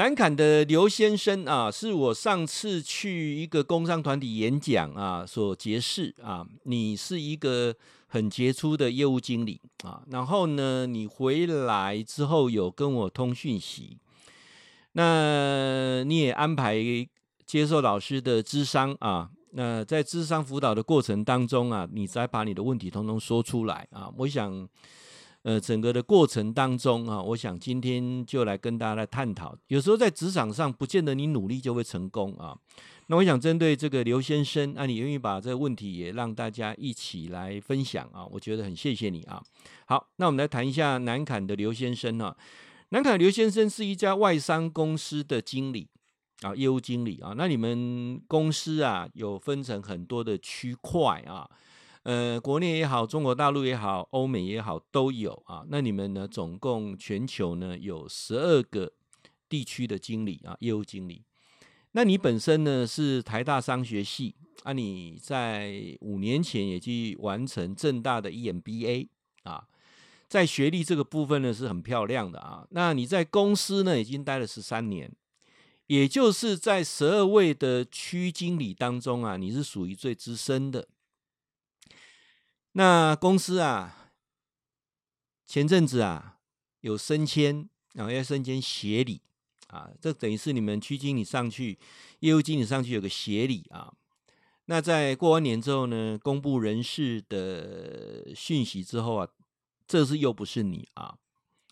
南崁的刘先生啊，是我上次去一个工商团体演讲啊所结识啊。你是一个很杰出的业务经理啊，然后呢，你回来之后有跟我通讯息，那你也安排接受老师的咨商啊。那在咨商辅导的过程当中啊，你再把你的问题通通说出来啊。我想。呃，整个的过程当中啊，我想今天就来跟大家来探讨。有时候在职场上，不见得你努力就会成功啊。那我想针对这个刘先生，啊，你愿意把这个问题也让大家一起来分享啊，我觉得很谢谢你啊。好，那我们来谈一下南崁的刘先生啊。南崁刘先生是一家外商公司的经理啊，业务经理啊。那你们公司啊，有分成很多的区块啊。呃，国内也好，中国大陆也好，欧美也好，都有啊。那你们呢？总共全球呢有十二个地区的经理啊，业务经理。那你本身呢是台大商学系啊？你在五年前也去完成正大的 EMBA 啊，在学历这个部分呢是很漂亮的啊。那你在公司呢已经待了十三年，也就是在十二位的区经理当中啊，你是属于最资深的。那公司啊，前阵子啊有升迁，然后要升迁协理啊，这等于是你们区经理上去，业务经理上去有个协理啊。那在过完年之后呢，公布人事的讯息之后啊，这次又不是你啊，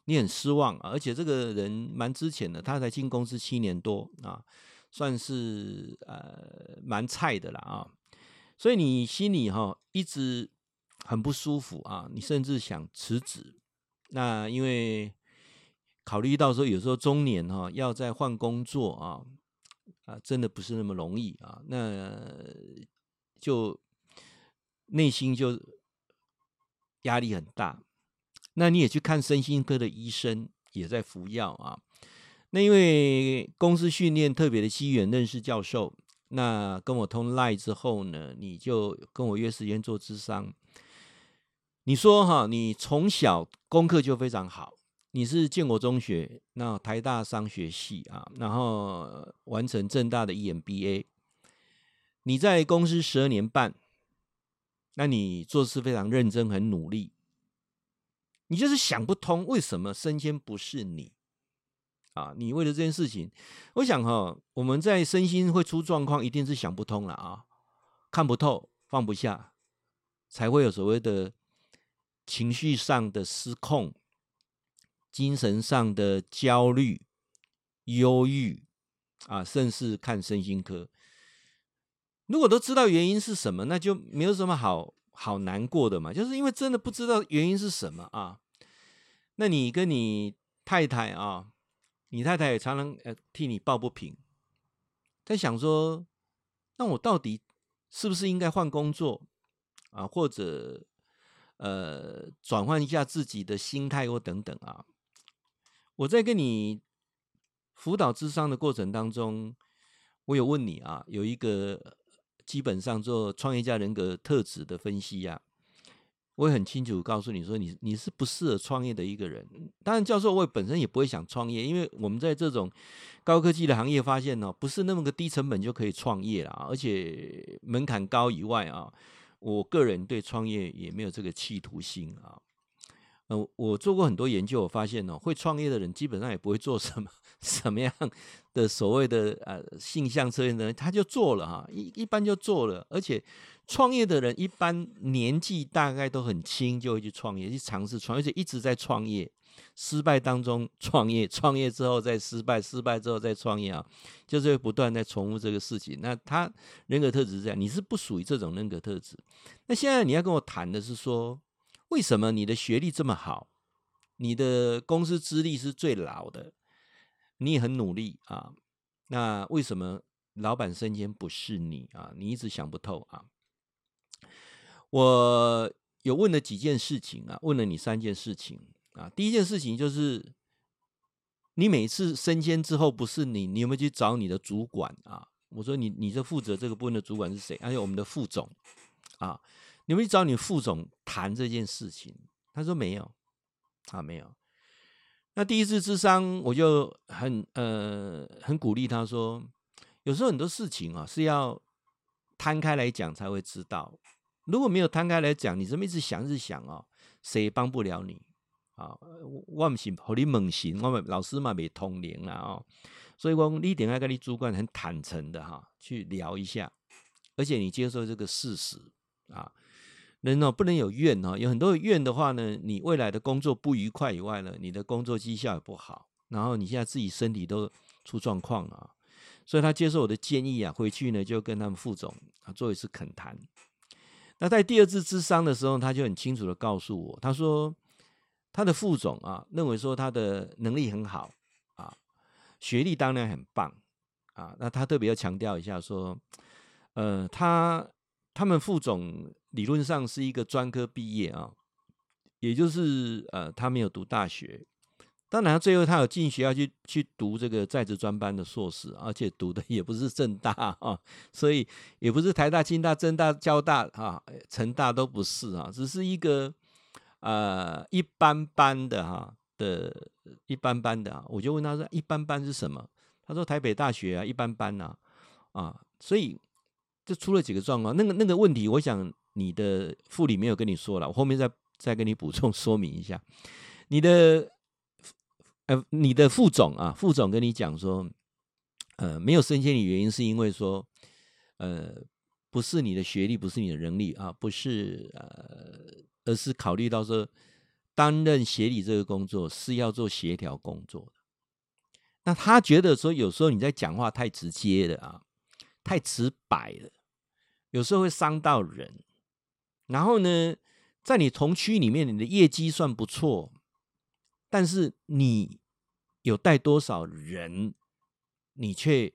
你很失望啊，而且这个人蛮之前的，他才进公司七年多啊，算是呃蛮菜的了啊，所以你心里哈一直。很不舒服啊！你甚至想辞职，那因为考虑到说有时候中年哈要再换工作啊啊，真的不是那么容易啊，那就内心就压力很大。那你也去看身心科的医生，也在服药啊。那因为公司训练特别的机缘认识教授，那跟我通赖之后呢，你就跟我约时间做咨商。你说哈，你从小功课就非常好，你是建国中学，那台大商学系啊，然后完成正大的 EMBA，你在公司十二年半，那你做事非常认真，很努力，你就是想不通为什么升迁不是你啊？你为了这件事情，我想哈，我们在身心会出状况，一定是想不通了啊，看不透，放不下，才会有所谓的。情绪上的失控，精神上的焦虑、忧郁啊，甚至看身心科。如果都知道原因是什么，那就没有什么好好难过的嘛。就是因为真的不知道原因是什么啊。那你跟你太太啊，你太太也常常呃替你抱不平，在想说，那我到底是不是应该换工作啊，或者？呃，转换一下自己的心态或等等啊。我在跟你辅导智商的过程当中，我有问你啊，有一个基本上做创业家人格特质的分析呀、啊。我也很清楚告诉你说你，你你是不适合创业的一个人。当然，教授我也本身也不会想创业，因为我们在这种高科技的行业发现呢，不是那么个低成本就可以创业了，而且门槛高以外啊。我个人对创业也没有这个企图心啊，呃，我做过很多研究，我发现呢，会创业的人基本上也不会做什么 什么样的所谓的呃性向测验的人，他就做了哈，一一般就做了，而且创业的人一般年纪大概都很轻，就会去创业，去尝试创业，而且一直在创业。失败当中创业，创业之后再失败，失败之后再创业啊，就是会不断在重复这个事情。那他人格特质是这样，你是不属于这种人格特质。那现在你要跟我谈的是说，为什么你的学历这么好，你的公司资历是最老的，你也很努力啊，那为什么老板升迁不是你啊？你一直想不透啊。我有问了几件事情啊，问了你三件事情。啊，第一件事情就是，你每次升迁之后，不是你，你有没有去找你的主管啊？我说你，你这负责这个部分的主管是谁？还有我们的副总啊，你有没有去找你副总谈这件事情？他说没有，啊，没有。那第一次智商，我就很呃很鼓励他说，有时候很多事情啊是要摊开来讲才会知道，如果没有摊开来讲，你这么一直想一直想啊，谁也帮不了你啊。我不是和你猛行，我们老师嘛没通灵了啊，所以我你一定要跟你主管很坦诚的哈去聊一下，而且你接受这个事实啊。人哦，不能有怨哦，有很多怨的话呢，你未来的工作不愉快以外呢，你的工作绩效也不好，然后你现在自己身体都出状况啊，所以他接受我的建议啊，回去呢就跟他们副总啊做一次恳谈。那在第二次咨商的时候，他就很清楚的告诉我，他说他的副总啊认为说他的能力很好啊，学历当然很棒啊，那他特别要强调一下说，呃，他他们副总。理论上是一个专科毕业啊，也就是呃，他没有读大学。当然，最后他有进学校去去读这个在职专班的硕士，而且读的也不是政大啊，所以也不是台大、清大、政大、交大啊、成大都不是啊，只是一个呃一般般的哈的一般般的啊。我就问他说：“一般般是什么？”他说：“台北大学啊，一般般呐啊。”所以就出了几个状况。那个那个问题，我想。你的副理没有跟你说了，我后面再再跟你补充 说明一下。你的呃，你的副总啊，副总跟你讲说，呃，没有升迁的原因是因为说，呃，不是你的学历，不是你的能力啊，不是呃，而是考虑到说，担任协理这个工作是要做协调工作的。那他觉得说，有时候你在讲话太直接了啊，太直白了，有时候会伤到人。然后呢，在你同区里面，你的业绩算不错，但是你有带多少人，你却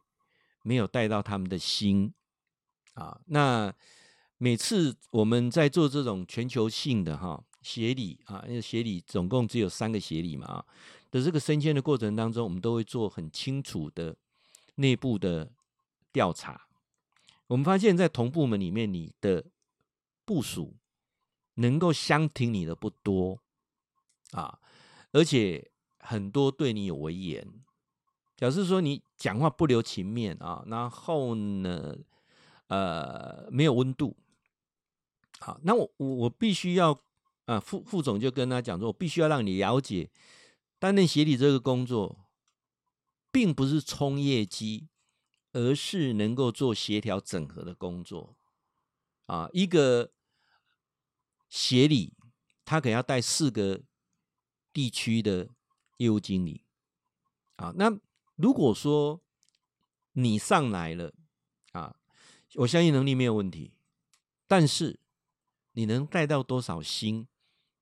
没有带到他们的心啊。那每次我们在做这种全球性的哈协理啊，因为协理总共只有三个协理嘛啊的这个升迁的过程当中，我们都会做很清楚的内部的调查。我们发现，在同部门里面，你的部署能够相挺你的不多啊，而且很多对你有威严，表示说你讲话不留情面啊，然后呢，呃，没有温度。好，那我我我必须要啊，副副总就跟他讲说，我必须要让你了解，担任协理这个工作，并不是冲业绩，而是能够做协调整合的工作啊，一个。协理，他可能要带四个地区的业务经理啊。那如果说你上来了啊，我相信能力没有问题，但是你能带到多少星，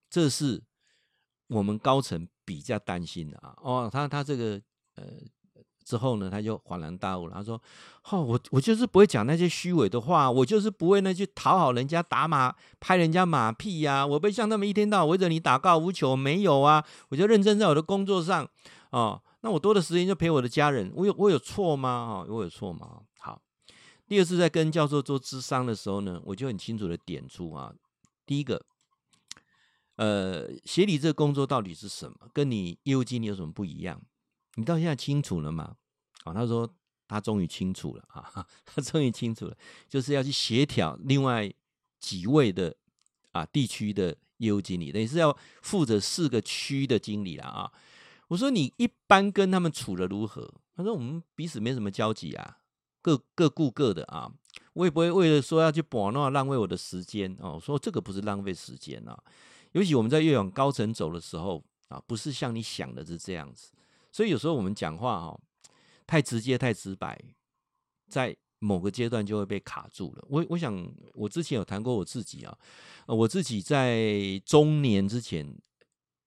这是我们高层比较担心的啊。哦，他他这个呃。之后呢，他就恍然大悟了。他说：“哦，我我就是不会讲那些虚伪的话，我就是不会那去讨好人家、打马、拍人家马屁呀、我不会像他们一天到晚围着你打高尔夫球，没有啊。我就认真在我的工作上哦。那我多的时间就陪我的家人，我有我有错吗？哦，我有错吗？第二次在跟教授做咨商的时候呢，我就很清楚的点出啊，第一个，呃，协理这个工作到底是什么？跟你业务经理有什么不一样？你到现在清楚了吗？”啊，他说他终于清楚了啊，他终于清楚了，就是要去协调另外几位的啊地区的业务经理，等于是要负责四个区的经理了啊。我说你一般跟他们处的如何？他说我们彼此没什么交集啊，各各顾各的啊。我也不会为了说要去把那浪费我的时间哦。说这个不是浪费时间啊，尤其我们在越往高层走的时候啊，不是像你想的是这样子。所以有时候我们讲话哈。太直接、太直白，在某个阶段就会被卡住了。我我想，我之前有谈过我自己啊，我自己在中年之前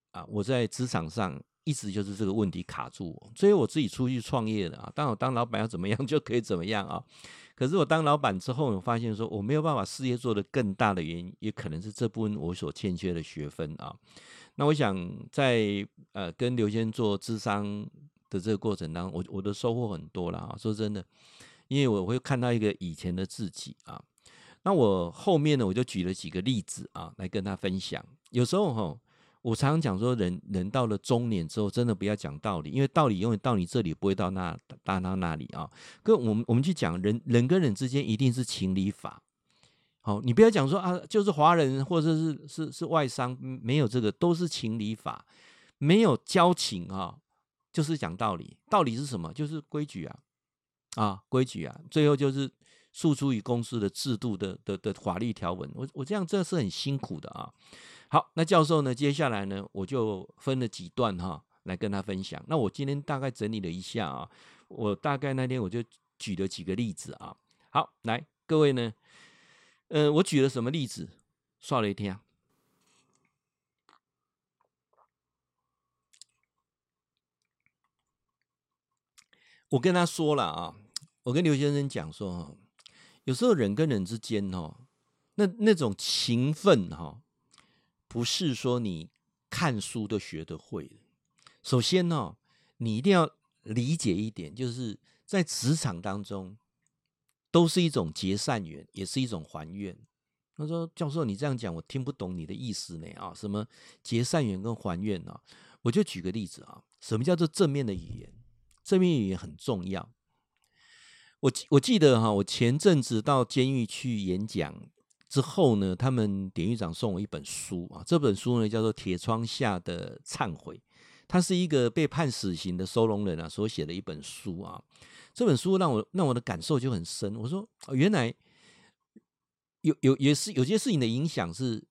啊，我在职场上一直就是这个问题卡住我，所以我自己出去创业了啊。当我当老板要怎么样 就可以怎么样啊。可是我当老板之后，我发现说我没有办法事业做得更大的原因，也可能是这部分我所欠缺的学分啊。那我想在呃跟刘先做智商。的这个过程当中，我我的收获很多了啊！说真的，因为我会看到一个以前的自己啊。那我后面呢，我就举了几个例子啊，来跟他分享。有时候哈，我常常讲说人，人到了中年之后，真的不要讲道理，因为道理永远到你这里，不会到那到到那里啊。跟我们我们去讲人人跟人之间一定是情理法。好，你不要讲说啊，就是华人或者是是是外商，没有这个，都是情理法，没有交情啊，就是讲道理。道理是什么？就是规矩啊，啊，规矩啊，最后就是诉诸于公司的制度的的的法律条文。我我这样这是很辛苦的啊。好，那教授呢？接下来呢，我就分了几段哈，来跟他分享。那我今天大概整理了一下啊，我大概那天我就举了几个例子啊。好，来各位呢，呃，我举了什么例子？刷了一天，我跟他说了啊，我跟刘先生讲说，有时候人跟人之间哦，那那种情分哈。不是说你看书都学得会。首先呢、哦，你一定要理解一点，就是在职场当中，都是一种结善缘，也是一种还愿。他说：“教授，你这样讲，我听不懂你的意思呢。啊，什么结善缘跟还愿呢？我就举个例子啊，什么叫做正面的语言？正面语言很重要。我我记得哈，我前阵子到监狱去演讲。”之后呢，他们典狱长送我一本书啊，这本书呢叫做《铁窗下的忏悔》，它是一个被判死刑的收容人啊所写的一本书啊。这本书让我让我的感受就很深。我说，原来有有也是有些事情的影响是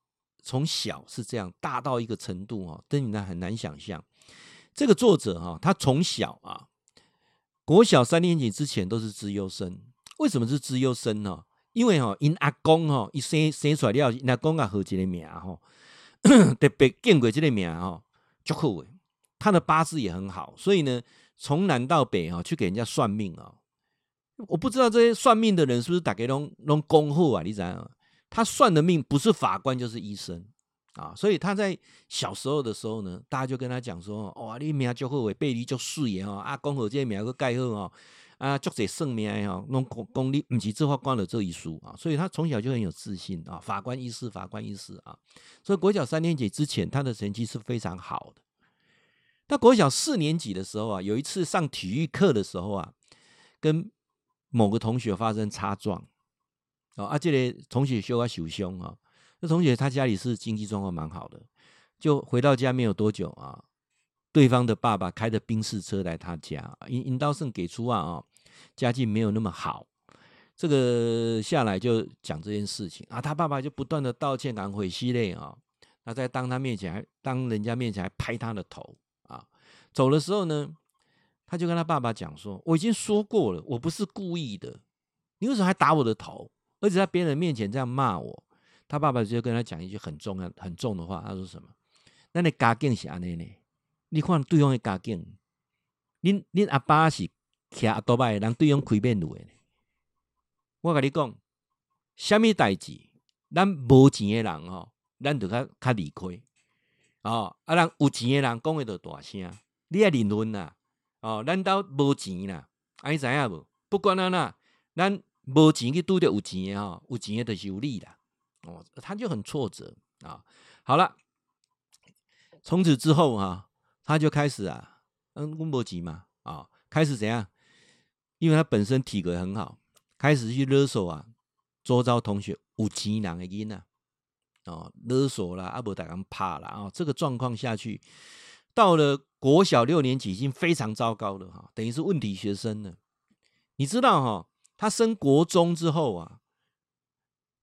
从小是这样，大到一个程度啊，真的很难想象。这个作者哈，他从小啊，国小三年级之前都是资优生。为什么是资优生呢？因为哦，因阿公哦一生生出来了，因阿公啊，好这个名哦，特别见过这个名哈，足好诶。他的八字也很好，所以呢，从南到北哈，去给人家算命啊。我不知道这些算命的人是不是大家拢拢恭贺啊？你知道他算的命不是法官就是医生啊，所以他在小时候的时候呢，大家就跟他讲说：哇，你名足好诶，背离足水诶哈，阿公和这个名个盖好哦。啊，作者圣命哈，弄功功力不是这法官的这一书啊，所以他从小就很有自信啊。法官医师，法官医师啊，所以国小三年级之前，他的成绩是非常好的。到国小四年级的时候啊，有一次上体育课的时候啊，跟某个同学发生擦撞，哦，啊，这个同学受啊受伤啊，那同学他家里是经济状况蛮好的，就回到家没有多久啊，对方的爸爸开着宾士车来他家，引引导圣给出啊啊。家境没有那么好，这个下来就讲这件事情啊，他爸爸就不断的道歉，赶悔系列啊，那在当他面前还当人家面前还拍他的头啊，走的时候呢，他就跟他爸爸讲说：“我已经说过了，我不是故意的，你为什么还打我的头？而且在别人面前这样骂我。”他爸爸就跟他讲一句很重要、很重的话，他说什么？那你家境是安尼呢？你看对方的家境，恁恁阿爸是。骑阿多拜，人对方开面路的。我跟你讲，什么代志，咱无钱的人吼，咱就较较理亏。哦，啊，人有钱的人讲诶就大声，你爱认论啦。哦，咱兜无钱啦，啊，你知影无？不管安怎，咱无钱去拄着有钱的吼，有钱的就是有理啦。哦，他就很挫折啊。好了，从此之后啊，他就开始啊，嗯，阮无钱嘛，啊，开始怎样？因为他本身体格很好，开始去勒索啊，周遭同学有钱人的囡啊哦，勒索啦，阿伯大人怕了啊，这个状况下去，到了国小六年级已经非常糟糕了哈，等于是问题学生了。你知道哈，他升国中之后啊，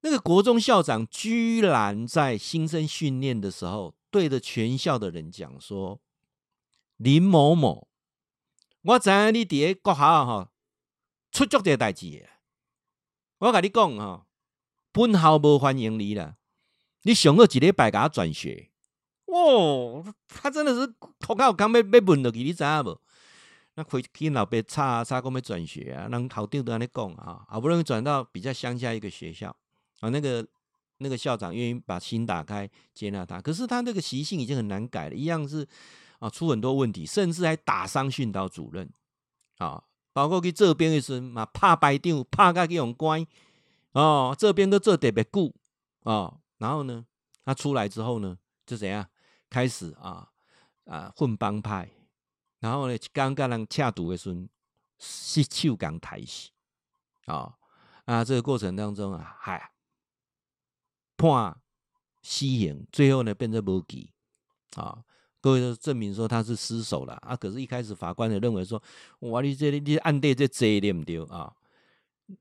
那个国中校长居然在新生训练的时候，对着全校的人讲说：“林某某，我知你伫个国校哈。”出足这代志，我跟你讲哈，本校无欢迎你了。你上个一礼拜给他转学，哦，他真的是头壳有刚要被问落去，你知影无？那回去老爸查查讲要转学啊，人校长都安尼讲啊，好不容易转到比较乡下一个学校啊，那个那个校长愿意把心打开接纳他，可是他那个习性已经很难改了，一样是啊，出很多问题，甚至还打伤训导主任啊。包括去这边的时候嘛，拍排长，拍甲去用关哦，这边都做特别久哦。然后呢，他出来之后呢，就怎样开始啊啊混帮派，然后呢刚跟人恰赌的时候，失手刚抬起啊啊这个过程当中啊，嗨判死刑，最后呢变成无期啊。各位都证明说他是失手了啊！可是，一开始法官也认为说，哇，你这你案底这贼对不对啊？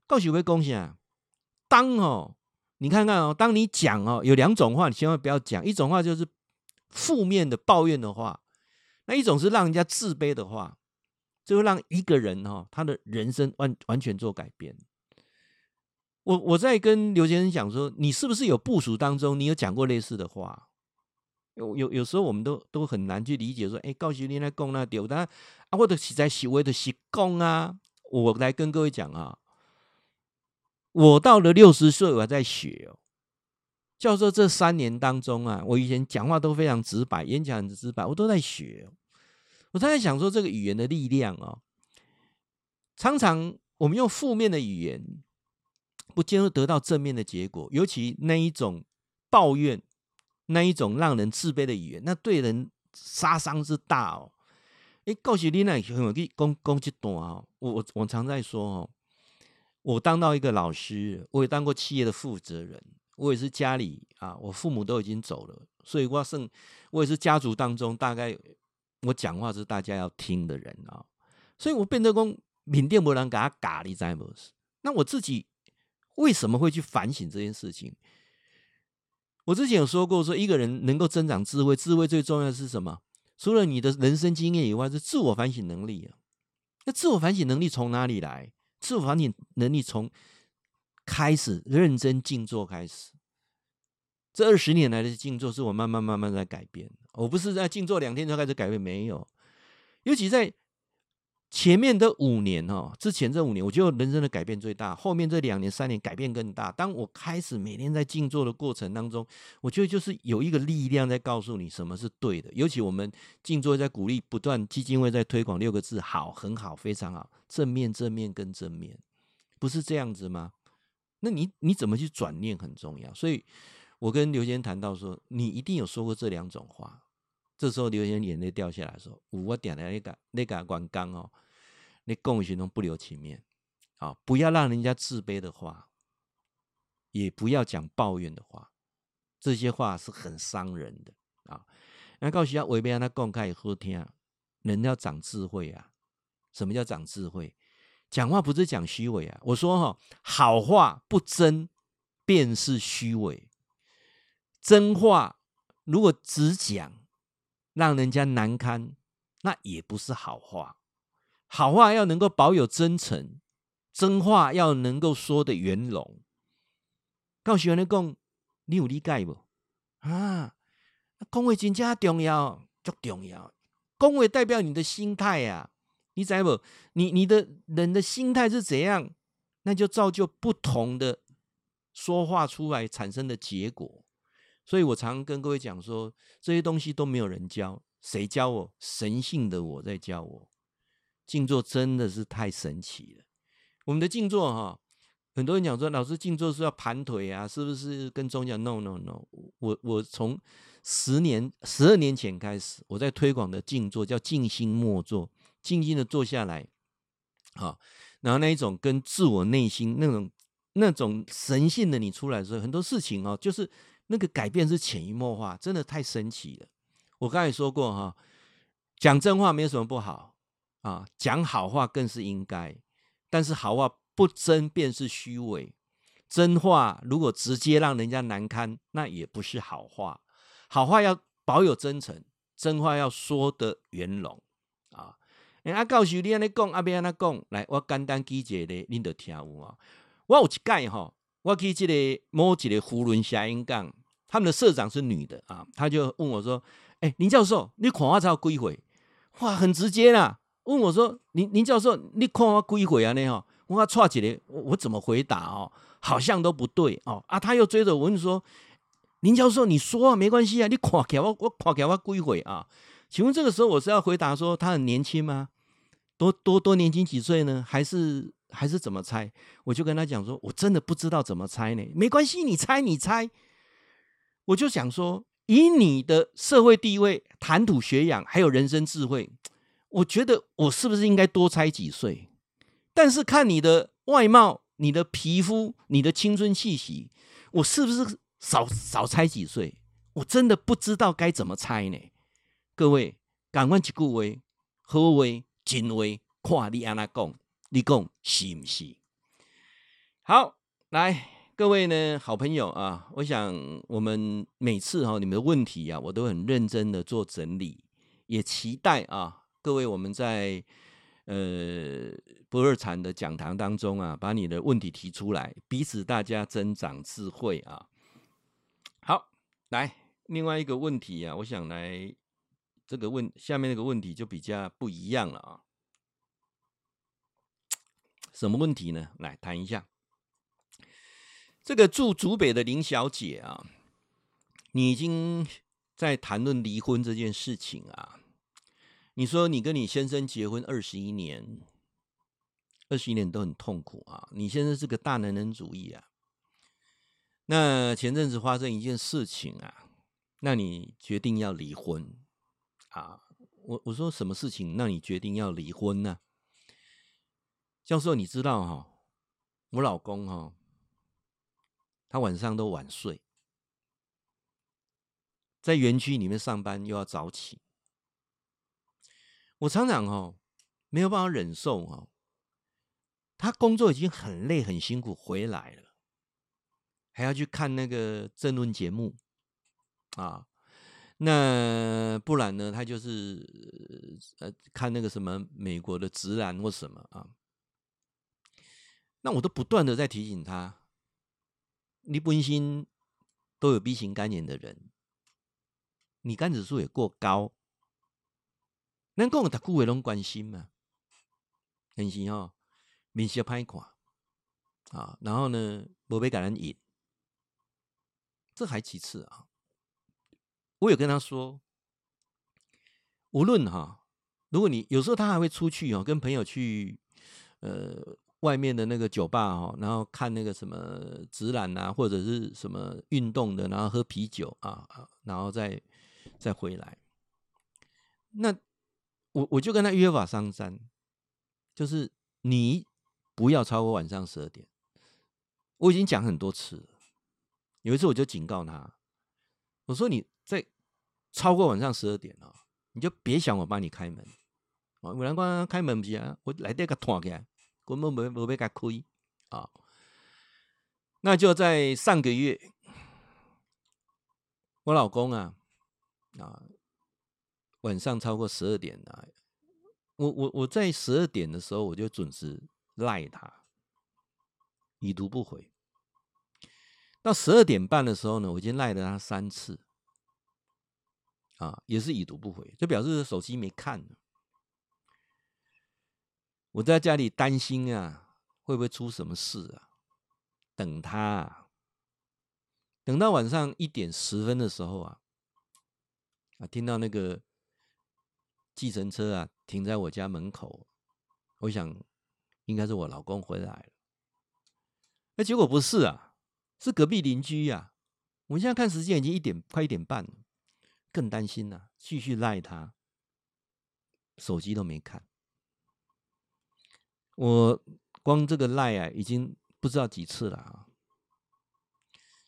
告诉各位啊，当哦，你看看哦，当你讲哦，有两种话，你千万不要讲。一种话就是负面的抱怨的话，那一种是让人家自卑的话，就会让一个人哈，他的人生完完全做改变。我我在跟刘先生讲说，你是不是有部署当中，你有讲过类似的话？有有有时候我们都都很难去理解说，哎，告诉你来供那丢，但啊，或者是在行为的习讲啊，我来跟各位讲啊，我到了六十岁，我还在学哦。教授这三年当中啊，我以前讲话都非常直白，演讲很直白，我都在学。我在想说，这个语言的力量哦，常常我们用负面的语言，不见得得到正面的结果，尤其那一种抱怨。那一种让人自卑的语言，那对人杀伤之大哦！哎，告诉你那很有去攻攻击多啊！我我我常在说哦，我当到一个老师，我也当过企业的负责人，我也是家里啊，我父母都已经走了，所以我剩我也是家族当中大概我讲话是大家要听的人啊，所以我变得讲缅甸不能给他咖喱在不是？那我自己为什么会去反省这件事情？我之前有说过，说一个人能够增长智慧，智慧最重要的是什么？除了你的人生经验以外，是自我反省能力啊。那自我反省能力从哪里来？自我反省能力从开始认真静坐开始。这二十年来的静坐，是我慢慢慢慢在改变。我不是在静坐两天就开始改变，没有。尤其在。前面的五年哦，之前这五年，我觉得人生的改变最大。后面这两年、三年改变更大。当我开始每天在静坐的过程当中，我觉得就是有一个力量在告诉你什么是对的。尤其我们静坐在鼓励，不断基金会在推广六个字：好，很好，非常好，正面、正面跟正面，不是这样子吗？那你你怎么去转念很重要。所以我跟刘先谈到说，你一定有说过这两种话。这时候刘先生眼泪掉下来说：“我点了那个那个关刚哦。”你共行中不留情面，啊，不要让人家自卑的话，也不要讲抱怨的话，这些话是很伤人的啊。那告诉他，违背让他公开好听，人要长智慧啊。什么叫长智慧？讲话不是讲虚伪啊。我说哈，好话不真便是虚伪，真话如果只讲让人家难堪，那也不是好话。好话要能够保有真诚，真话要能够说的圆融。告诉你讲，你有理解不？啊，讲话真正重要，足重要。讲话代表你的心态呀、啊，你知不？你你的人的心态是怎样，那就造就不同的说话出来产生的结果。所以我常跟各位讲说，这些东西都没有人教，谁教我？神性的我在教我。静坐真的是太神奇了。我们的静坐哈，很多人讲说，老师静坐是要盘腿啊，是不是跟宗教？No No No，我我从十年、十二年前开始，我在推广的静坐叫静心默坐，静静的坐下来，好，然后那一种跟自我内心那种那种神性的你出来的时候，很多事情哦，就是那个改变是潜移默化，真的太神奇了。我刚才说过哈，讲真话没有什么不好。啊，讲好话更是应该，但是好话不真便是虚伪，真话如果直接让人家难堪，那也不是好话。好话要保有真诚，真话要说得圆融啊。哎，阿告诉你安尼讲，阿别安尼讲，来，我简单举一个，恁就听有啊。我有一届哈，我去这个某一个扶轮峡演讲，他们的社长是女的啊，他就问我说：“哎、欸，林教授，你看我才几回？哇，很直接啦。”问我说：“林林教授，你看我几回啊？你哈，我他岔起来，我怎么回答哦？好像都不对哦啊！他又追着我问说：林教授，你说啊，没关系啊，你看起来我我看起来我几回啊？请问这个时候我是要回答说他很年轻吗？多多多年轻几岁呢？还是还是怎么猜？我就跟他讲说，我真的不知道怎么猜呢。没关系，你猜你猜。我就想说。”以你的社会地位、谈吐学养，还有人生智慧，我觉得我是不是应该多猜几岁？但是看你的外貌、你的皮肤、你的青春气息，我是不是少少猜几岁？我真的不知道该怎么猜呢。各位，赶快一句话，好话、真话，看你安怎讲，你讲是不是？好，来，各位呢，好朋友啊，我想我们每次哈、哦，你们的问题啊，我都很认真的做整理，也期待啊，各位我们在呃不二禅的讲堂当中啊，把你的问题提出来，彼此大家增长智慧啊。好，来。另外一个问题啊，我想来这个问下面那个问题就比较不一样了啊。什么问题呢？来谈一下。这个住竹北的林小姐啊，你已经在谈论离婚这件事情啊。你说你跟你先生结婚二十一年，二十一年都很痛苦啊。你先生是个大男人主义啊。那前阵子发生一件事情啊。那你决定要离婚啊？我我说什么事情让你决定要离婚呢？教授，你知道哈，我老公哈，他晚上都晚睡，在园区里面上班又要早起，我常常哈没有办法忍受哈，他工作已经很累很辛苦回来了，还要去看那个政论节目。啊，那不然呢？他就是呃，看那个什么美国的直男或什么啊。那我都不断的在提醒他，你本身都有 B 型肝炎的人，你肝指数也过高，能够他顾伟龙关心吗？很行哦，面色歹看啊，然后呢，不被感染瘾，这还其次啊。我有跟他说，无论哈，如果你有时候他还会出去哦，跟朋友去呃外面的那个酒吧哈，然后看那个什么直男啊，或者是什么运动的，然后喝啤酒啊，然后再再回来。那我我就跟他约法三章，就是你不要超过晚上十二点。我已经讲很多次了，有一次我就警告他，我说你。在超过晚上十二点了，你就别想我帮你开门啊！有人讲开门不是啊，我来这个拖开，根本没没被他亏啊。那就在上个月，我老公啊啊，晚上超过十二点啊，我我我在十二点的时候我就准时赖他，已读不回。到十二点半的时候呢，我已经赖了他三次。啊，也是已读不回，就表示手机没看。我在家里担心啊，会不会出什么事啊？等他啊，等到晚上一点十分的时候啊，啊，听到那个计程车啊停在我家门口，我想应该是我老公回来了。那结果不是啊，是隔壁邻居呀。我现在看时间已经一点快一点半了。更担心了，继续赖他，手机都没看。我光这个赖啊，已经不知道几次了啊。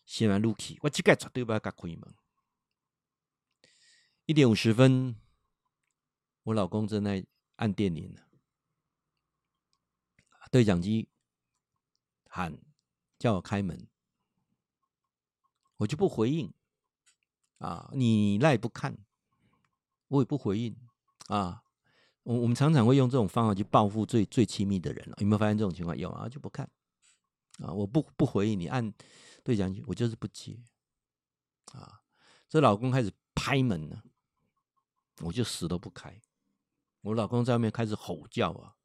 写完录取，我这个绝对不要给他开门。一点五十分，我老公正在按电铃呢，对讲机喊叫我开门，我就不回应。啊，你赖不看，我也不回应啊。我我们常常会用这种方法去报复最最亲密的人了。有没有发现这种情况？有啊，就不看啊，我不不回应你按对讲机，我就是不接啊。这老公开始拍门了，我就死都不开。我老公在外面开始吼叫啊，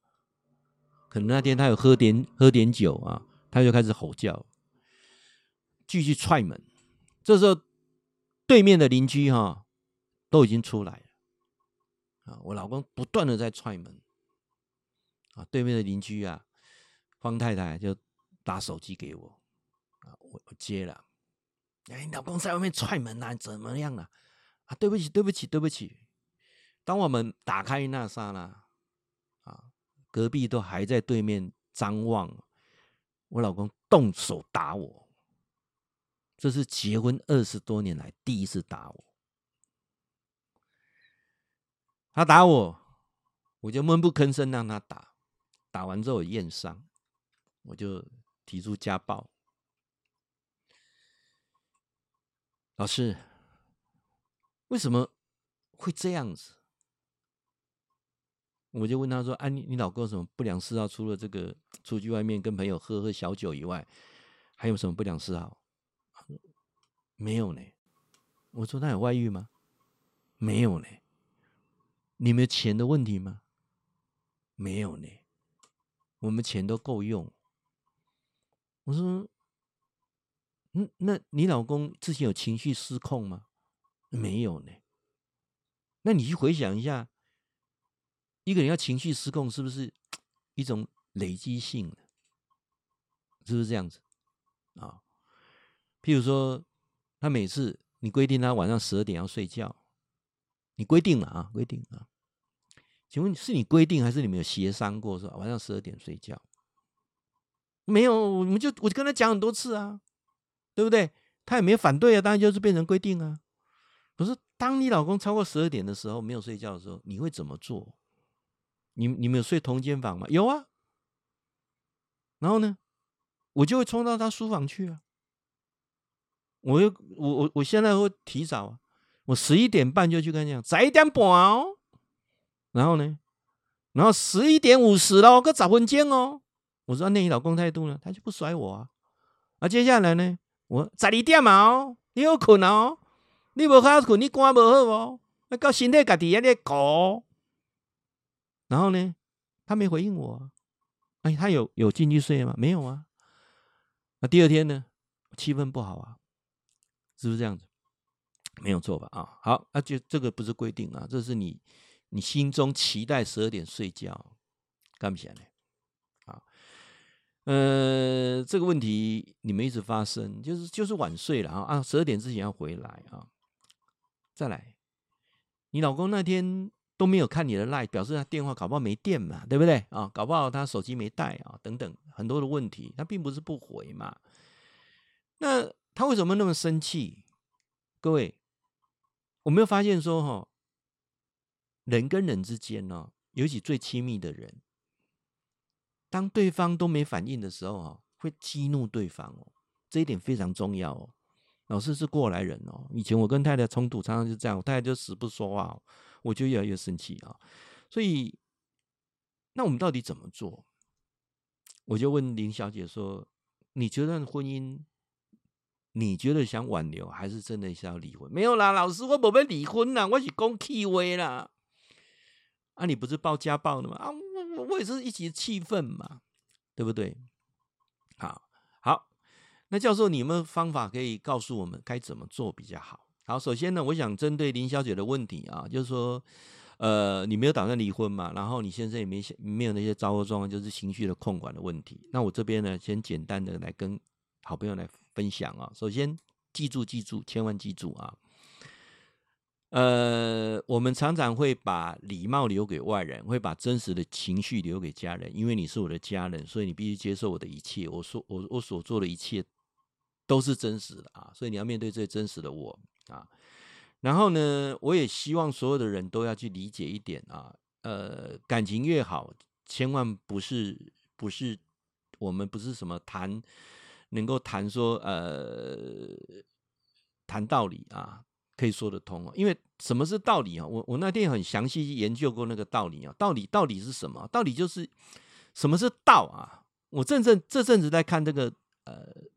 可能那天他有喝点喝点酒啊，他就开始吼叫，继续踹门。这时候。对面的邻居哈都已经出来了啊！我老公不断的在踹门啊！对面的邻居啊，方太太就打手机给我啊，我我接了哎，老公在外面踹门啊，怎么样啊？啊，对不起，对不起，对不起。当我们打开那刹那，啊，隔壁都还在对面张望，我老公动手打我，这是结婚二十多年来第一次打我。他打我，我就闷不吭声让他打，打完之后我验伤，我就提出家暴。老师，为什么会这样子？我就问他说：“啊，你你老公有什么不良嗜好？除了这个出去外面跟朋友喝喝小酒以外，还有什么不良嗜好？”没有呢。我说：“他有外遇吗？”没有呢。你们钱的问题吗？没有呢。我们钱都够用。我说。嗯，那你老公之前有情绪失控吗？没有呢。那你去回想一下，一个人要情绪失控，是不是一种累积性的？是不是这样子啊？譬如说，他每次你规定他晚上十二点要睡觉，你规定了啊，规定啊。请问是你规定还是你们有协商过，是吧晚上十二点睡觉？没有，我们就我就跟他讲很多次啊。对不对？他也没有反对啊，当然就是变成规定啊。可是，当你老公超过十二点的时候没有睡觉的时候，你会怎么做？你你们有睡同间房吗？有啊。然后呢，我就会冲到他书房去啊。我又我我我现在会提早啊，我十一点半就去跟他讲，十一点半哦。然后呢，然后十一点五十了，搁十分钟哦。我说那你老公态度呢？他就不甩我啊。啊，接下来呢？我十二点嘛哦，你有困哦，你无好困，你肝无好哦，那到身体家己也在搞。然后呢，他没回应我，哎，他有有进去睡吗？没有啊。那第二天呢，气氛不好啊，是不是这样子？没有错吧？啊，好，那就这个不是规定啊，这是你你心中期待十二点睡觉，干不起来呢？呃，这个问题你们一直发生，就是就是晚睡了啊，啊，十二点之前要回来啊。再来，你老公那天都没有看你的 LINE，表示他电话搞不好没电嘛，对不对啊？搞不好他手机没带啊，等等很多的问题，他并不是不回嘛。那他为什么那么生气？各位，我没有发现说哈，人跟人之间呢，尤其最亲密的人。当对方都没反应的时候，哈，会激怒对方哦，这一点非常重要哦。老师是过来人哦，以前我跟太太冲突常常就这样，我太太就死不说话，我就越来越生气啊。所以，那我们到底怎么做？我就问林小姐说：“你觉得婚姻，你觉得想挽留，还是真的是要离婚？”没有啦，老师，我不要离婚啦，我是讲气话啦。啊，你不是报家暴的吗？啊。我我也是一起气愤嘛，对不对？好，好，那教授，你有没有方法可以告诉我们该怎么做比较好？好，首先呢，我想针对林小姐的问题啊，就是说，呃，你没有打算离婚嘛？然后你先生也没没有那些糟糕状况，就是情绪的控管的问题。那我这边呢，先简单的来跟好朋友来分享啊。首先，记住，记住，千万记住啊。呃，我们常常会把礼貌留给外人，会把真实的情绪留给家人。因为你是我的家人，所以你必须接受我的一切。我说我我所做的一切都是真实的啊，所以你要面对最真实的我啊。然后呢，我也希望所有的人都要去理解一点啊，呃，感情越好，千万不是不是我们不是什么谈能够谈说呃谈道理啊。可以说得通哦，因为什么是道理啊？我我那天很详细研究过那个道理啊。道理到底是什么？道理就是什么是道啊？我正正这阵子在看这个呃《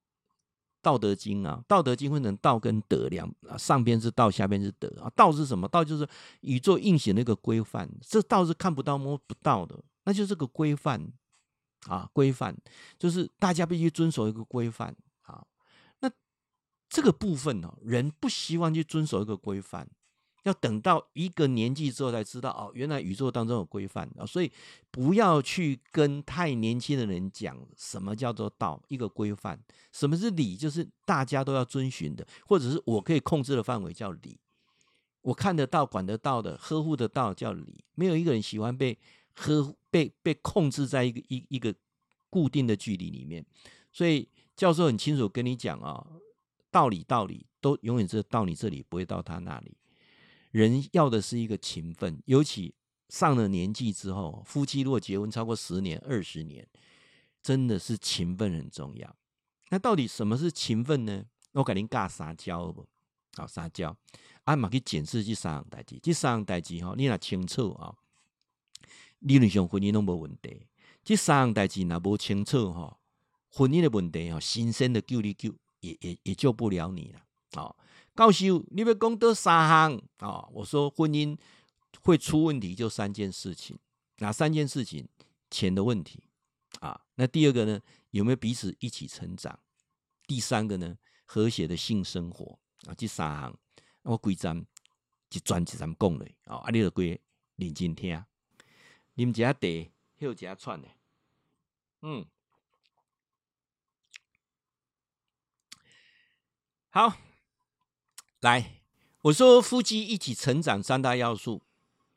道德经》啊，《道德经》分成道跟德两，上边是道，下边是德啊。道是什么？道就是宇宙运行的一个规范，这道是看不到摸不到的，那就是个规范啊，规范就是大家必须遵守一个规范啊。那。这个部分呢，人不希望去遵守一个规范，要等到一个年纪之后才知道哦，原来宇宙当中有规范啊，所以不要去跟太年轻的人讲什么叫做道，一个规范，什么是理，就是大家都要遵循的，或者是我可以控制的范围叫理，我看得到、管得到的、呵护得到叫理，没有一个人喜欢被呵被被控制在一个一一个固定的距离里面，所以教授很清楚跟你讲啊，道理道理都永远是到你这里，不会到他那里。人要的是一个勤奋，尤其上了年纪之后，夫妻如果结婚超过十年、二十年，真的是勤奋很重要。那到底什么是勤奋呢？我给您尬撒娇不？好撒娇，啊嘛去检视这三样代志，这三样代志哈，你若清楚啊，理论上婚姻拢无问题。这三样代志若无清楚哈，婚姻的问题哈，新生的救你救也也也救不了你了啊。教授，你要讲到三项啊？我说婚姻会出问题，就三件事情。哪三件事情？钱的问题啊。那第二个呢？有没有彼此一起成长？第三个呢？和谐的性生活啊。这三项我规章一专一专讲嘞啊。啊，你就归认真听。啉一下茶，喝一下串的。嗯，好。来，我说夫妻一起成长三大要素：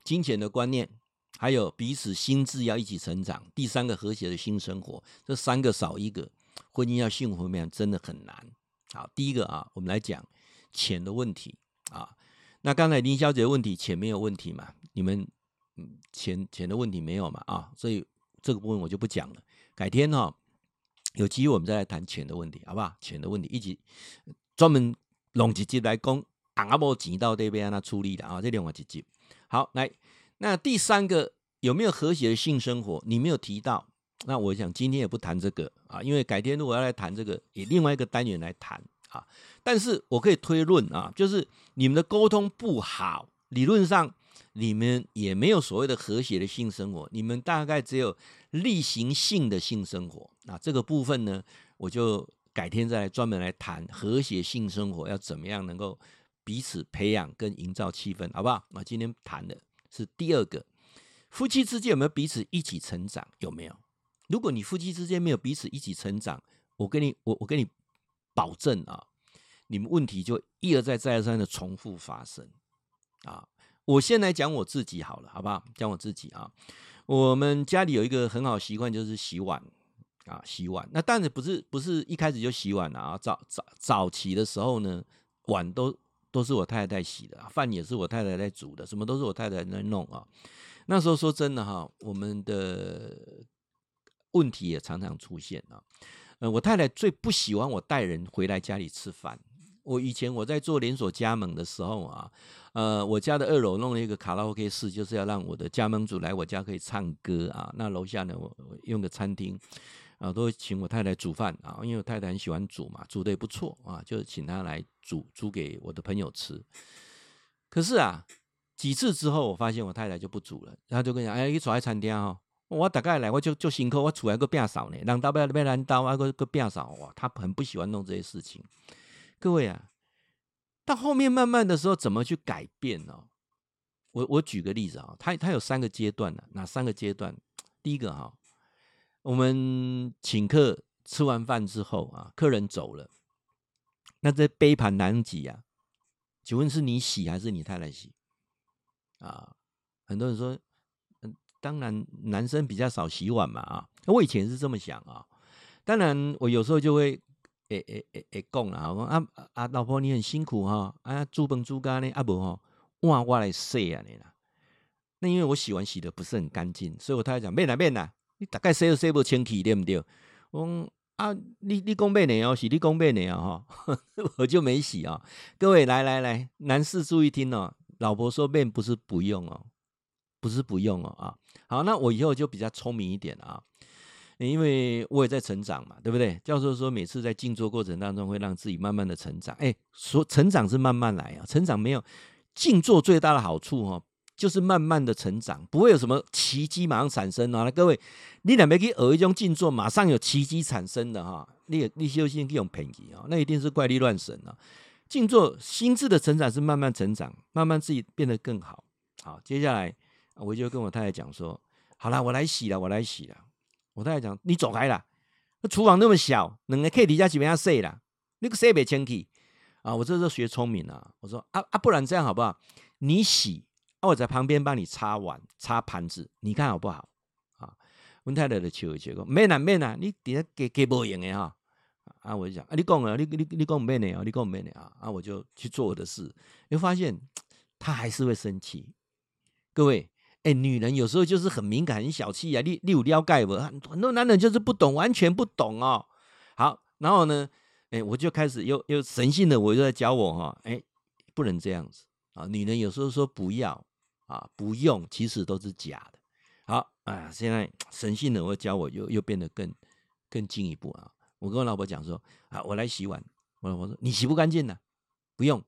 金钱的观念，还有彼此心智要一起成长。第三个和谐的新生活，这三个少一个，婚姻要幸福面真的很难。好，第一个啊，我们来讲钱的问题啊。那刚才林小姐的问题，钱没有问题嘛？你们嗯，钱钱的问题没有嘛？啊，所以这个部分我就不讲了。改天哈、哦，有机会我们再来谈钱的问题，好不好？钱的问题一起专门。弄一集来讲，阿无钱到底要安怎处理的啊？这两个一集。好，来，那第三个有没有和谐的性生活？你没有提到，那我想今天也不谈这个啊，因为改天如果要来谈这个，以另外一个单元来谈啊。但是我可以推论啊，就是你们的沟通不好，理论上你们也没有所谓的和谐的性生活，你们大概只有例行性的性生活。那这个部分呢，我就。改天再来专门来谈和谐性生活要怎么样能够彼此培养跟营造气氛，好不好？那今天谈的是第二个，夫妻之间有没有彼此一起成长？有没有？如果你夫妻之间没有彼此一起成长，我跟你我我跟你保证啊，你们问题就一而再再而三的重复发生啊！我先来讲我自己好了，好不好？讲我自己啊，我们家里有一个很好习惯，就是洗碗。啊，洗碗那当然不是不是一开始就洗碗了啊。早早早期的时候呢，碗都都是我太太洗的，饭也是我太太在煮的，什么都是我太太在弄啊。那时候说真的哈，我们的问题也常常出现啊。呃，我太太最不喜欢我带人回来家里吃饭。我以前我在做连锁加盟的时候啊，呃，我家的二楼弄了一个卡拉 OK 室，就是要让我的加盟主来我家可以唱歌啊。那楼下呢，我用个餐厅。啊，都会请我太太煮饭啊，因为我太太很喜欢煮嘛，煮得也不错啊，就请她来煮煮给我的朋友吃。可是啊，几次之后，我发现我太太就不煮了，她就跟你讲，哎，你坐在餐厅哦，我大概来我就就辛苦，我出来个变少呢，让刀不要被拦刀啊，个个变少哇，她很不喜欢弄这些事情。各位啊，到后面慢慢的时候，怎么去改变呢？我我举个例子啊，他他有三个阶段呢，哪三个阶段？第一个哈。我们请客吃完饭之后啊，客人走了，那这杯盘狼藉啊，请问是你洗还是你太太洗？啊，很多人说，嗯，当然男生比较少洗碗嘛啊，我以前是这么想啊，当然我有时候就会诶诶诶诶讲了啊啊，老婆你很辛苦哈啊，煮饭煮咖呢啊不哈，碗我来洗啊你啦，那因为我洗碗洗的不是很干净，所以我太太讲免啦免啦。你大概洗都洗不清气，对不对？我啊，你你讲咩呢？哦，是你讲咩呢？哈，我就没洗啊。各位来来来，男士注意听哦。老婆说面不是不用哦，不是不用哦啊。好，那我以后就比较聪明一点啊，因为我也在成长嘛，对不对？教授说每次在静坐过程当中会让自己慢慢的成长。哎，说成长是慢慢来啊，成长没有静坐最大的好处哦。就是慢慢的成长，不会有什么奇迹马上产生啊！那各位，你两边去学一种静坐，马上有奇迹产生的哈？你你修心去用便宜啊？那一定是怪力乱神啊！静坐心智的成长是慢慢成长，慢慢自己变得更好。好，接下来我就跟我太太讲说：“好了，我来洗了，我来洗了。”我太太讲：“你走开了，那厨房那么小，两个 K 底下几边要洗了，那个洗不清气啊！”我这时候学聪明了，我说：“啊啊，不然这样好不好？你洗，啊、我在旁边帮你擦碗、擦盘子，你看好不好？”啊，我太太的求一求说：“免啊免啊，你底下给给不赢的哈。”啊，我就讲：“啊，你讲啊，你你你讲免的啊，你讲免的啊。”啊，我就去做我的事，又发现他还是会生气。各位。哎，女人有时候就是很敏感、很小气啊！你你有了解不？很多男人就是不懂，完全不懂哦。好，然后呢，哎，我就开始又又神性的，我就在教我哈，哎，不能这样子啊！女人有时候说不要啊，不用，其实都是假的。好啊，现在神性的，我教我又又变得更更进一步啊！我跟我老婆讲说啊，我来洗碗，我老婆说你洗不干净的，不用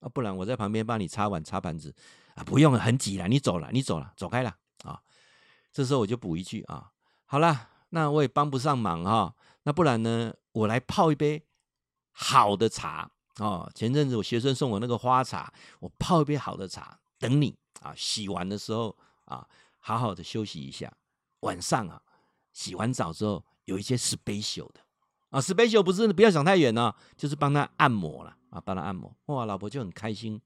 啊，不然我在旁边帮你擦碗、擦盘子。啊，不用了，很挤了，你走了，你走了，走开了啊！这时候我就补一句啊，好了，那我也帮不上忙哈，那不然呢，我来泡一杯好的茶哦。前阵子我学生送我那个花茶，我泡一杯好的茶，等你啊。洗完的时候啊，好好的休息一下。晚上啊，洗完澡之后，有一些 special 的啊，special 不是不要想太远呢，就是帮他按摩了啊，帮他按摩。哇，老婆就很开心。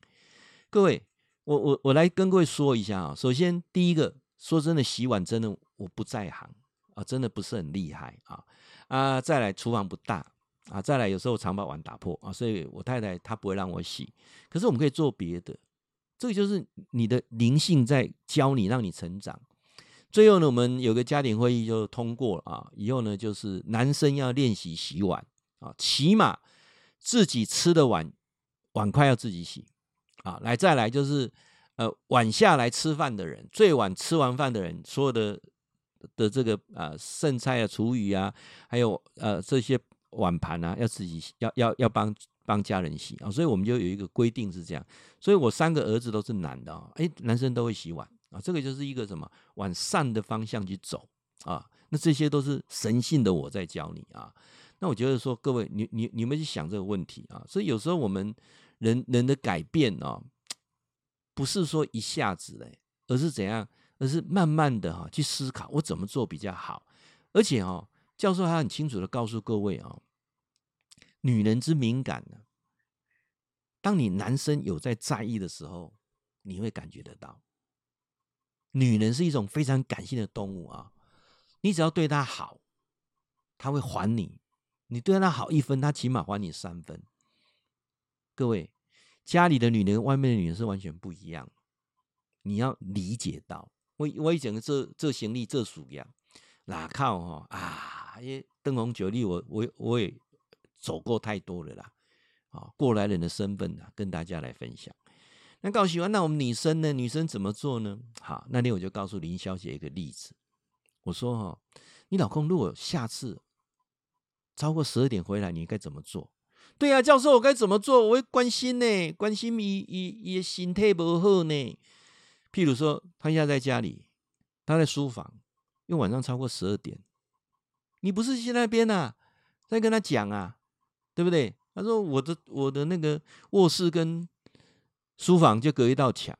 各位。我我我来跟各位说一下啊，首先第一个说真的，洗碗真的我不在行啊，真的不是很厉害啊啊！再来厨房不大啊，再来有时候常把碗打破啊，所以我太太她不会让我洗。可是我们可以做别的，这个就是你的灵性在教你，让你成长。最后呢，我们有个家庭会议就通过了啊，以后呢就是男生要练习洗碗啊，起码自己吃的碗碗筷要自己洗。啊，来再来就是，呃，晚下来吃饭的人，最晚吃完饭的人，所有的的这个啊、呃、剩菜啊、厨余啊，还有呃这些碗盘啊，要自己洗要要要帮帮家人洗啊，所以我们就有一个规定是这样。所以我三个儿子都是男的啊，哎，男生都会洗碗啊，这个就是一个什么往善的方向去走啊。那这些都是神性的我在教你啊。那我觉得说各位，你你你们去想这个问题啊，所以有时候我们。人人的改变哦，不是说一下子嘞，而是怎样？而是慢慢的哈去思考，我怎么做比较好。而且哦，教授他很清楚的告诉各位哦，女人之敏感呢，当你男生有在在意的时候，你会感觉得到。女人是一种非常感性的动物啊，你只要对她好，她会还你；你对她好一分，她起码还你三分。各位，家里的女人，外面的女人是完全不一样。你要理解到，我我以前这这行李这属样，哪靠哈啊？因为灯红酒绿，我我我也走过太多了啦。啊，过来人的身份啊，跟大家来分享。那告诉我，那我们女生呢？女生怎么做呢？好，那天我就告诉林小姐一个例子。我说哈，你老公如果下次超过十二点回来，你该怎么做？对呀、啊，教授，我该怎么做？我会关心呢，关心伊伊伊的心态不好呢。譬如说，他现在在家里，他在书房，因为晚上超过十二点，你不是去那边啊？在跟他讲啊，对不对？他说我的我的那个卧室跟书房就隔一道墙。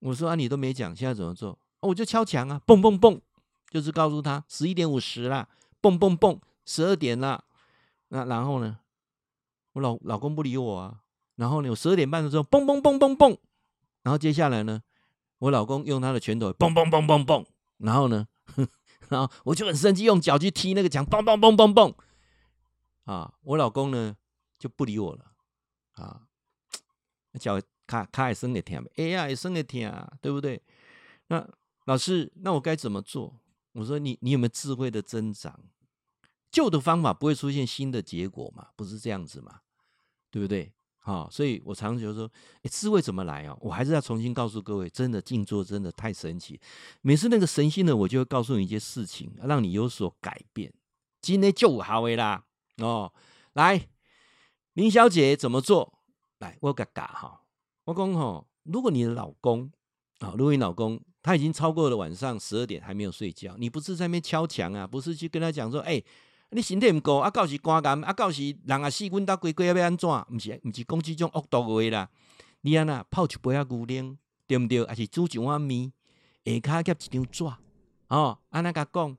我说啊，你都没讲，现在怎么做？我就敲墙啊，蹦蹦蹦，就是告诉他十一点五十了，蹦蹦蹦，十二点了。那然后呢？我老老公不理我啊，然后呢，我十二点半的时候，蹦蹦蹦蹦蹦，然后接下来呢，我老公用他的拳头，蹦蹦蹦蹦蹦，然后呢，然后我就很生气，用脚去踢那个墙，蹦蹦蹦蹦蹦，啊，我老公呢就不理我了，啊，脚卡卡也生个疼，哎呀也生个疼啊，对不对？那老师，那我该怎么做？我说你你有没有智慧的增长？旧的方法不会出现新的结果嘛？不是这样子嘛？对不对？好，所以我常常觉得说，智慧怎么来啊？我还是要重新告诉各位，真的静坐真的太神奇。每次那个神性的，我就会告诉你一些事情，让你有所改变。今天就好位啦哦，来，林小姐怎么做？来，我嘎嘎哈，我讲哈，如果你的老公啊，如果你老公他已经超过了晚上十二点还没有睡觉，你不是在那边敲墙啊？不是去跟他讲说，哎。你身体毋顾，啊，到时肝癌，啊，到时人啊死，阮兜规规要安怎？毋是，毋是讲即种恶毒的话啦。你安那泡一杯啊牛奶，对毋对？还是煮一碗面，下骹夹一张纸，哦，安那甲讲，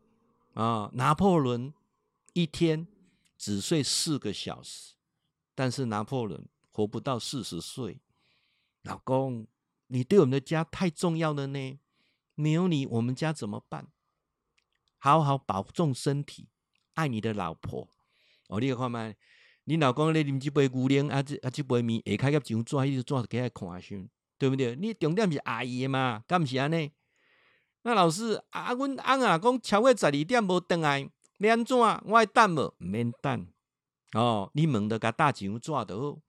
啊，拿破仑一天只睡四个小时，但是拿破仑活不到四十岁。老公，你对我们的家太重要了呢，没有你，我们家怎么办？好好保重身体。爱你的老婆哦，你看嘛，你老公咧啉一杯牛奶，啊这啊这杯面，下开个上纸，一直纸给他看上，对不对？你重点是爱伊嘛，敢毋是安尼？那老师啊，阮翁啊讲超过十二点无回来，要安怎？我会等无？毋免等哦，你问着甲大上纸着好。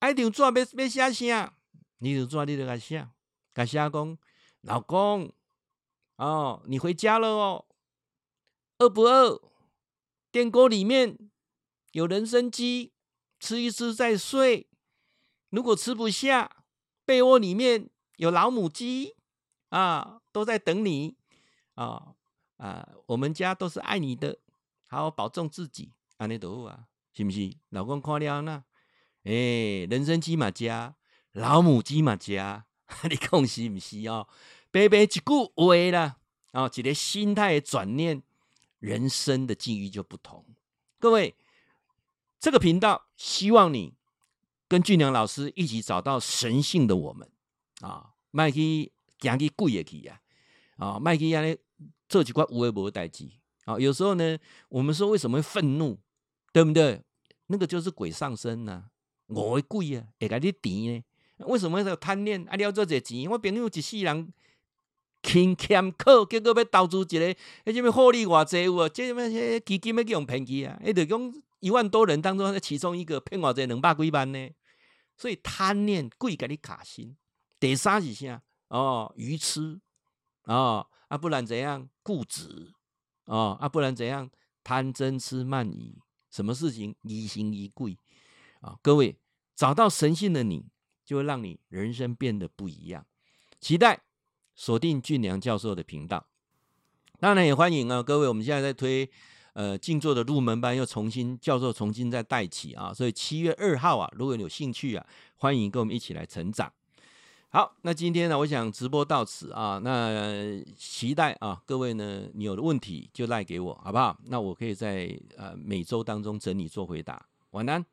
爱张纸要要写啥？你张纸你着甲写，甲写讲老公哦，你回家了哦，饿不饿？电锅里面有人参鸡，吃一吃再睡。如果吃不下，被窝里面有老母鸡啊，都在等你啊啊！我们家都是爱你的，好好保重自己。安尼都好啊，是不是？老公看了那，哎，人生鸡嘛加，老母鸡嘛加，你讲是不是哦？白白一句话啦，哦，一个心态的转念。人生的境遇就不同。各位，这个频道希望你跟俊良老师一起找到神性的我们啊，麦去讲去贵也可以啊，啊，麦去让你做几块无为无代志啊。有时候呢，我们说为什么会愤怒，对不对？那个就是鬼上身呐、啊，我会贵啊，会给你甜呢。为什么会有贪念？啊，你要做这钱，我朋友一世人。勤俭苦，结果要投资一个，而且要获利偌济有无？这么基金要用骗去啊？哎，就讲一万多人当中，其中一个骗偌济两百几万呢？所以贪念贵给你卡心。第三是啥？哦，愚痴哦，啊，不然怎样？固执哦，啊，不然怎样？贪嗔痴慢疑，什么事情疑心疑贵啊？各位找到神性的你，就会让你人生变得不一样。期待。锁定俊良教授的频道，当然也欢迎啊，各位，我们现在在推呃静坐的入门班，又重新教授重新再带起啊，所以七月二号啊，如果你有兴趣啊，欢迎跟我们一起来成长。好，那今天呢，我想直播到此啊，那期待啊，各位呢，你有的问题就赖给我，好不好？那我可以在呃每周当中整理做回答。晚安。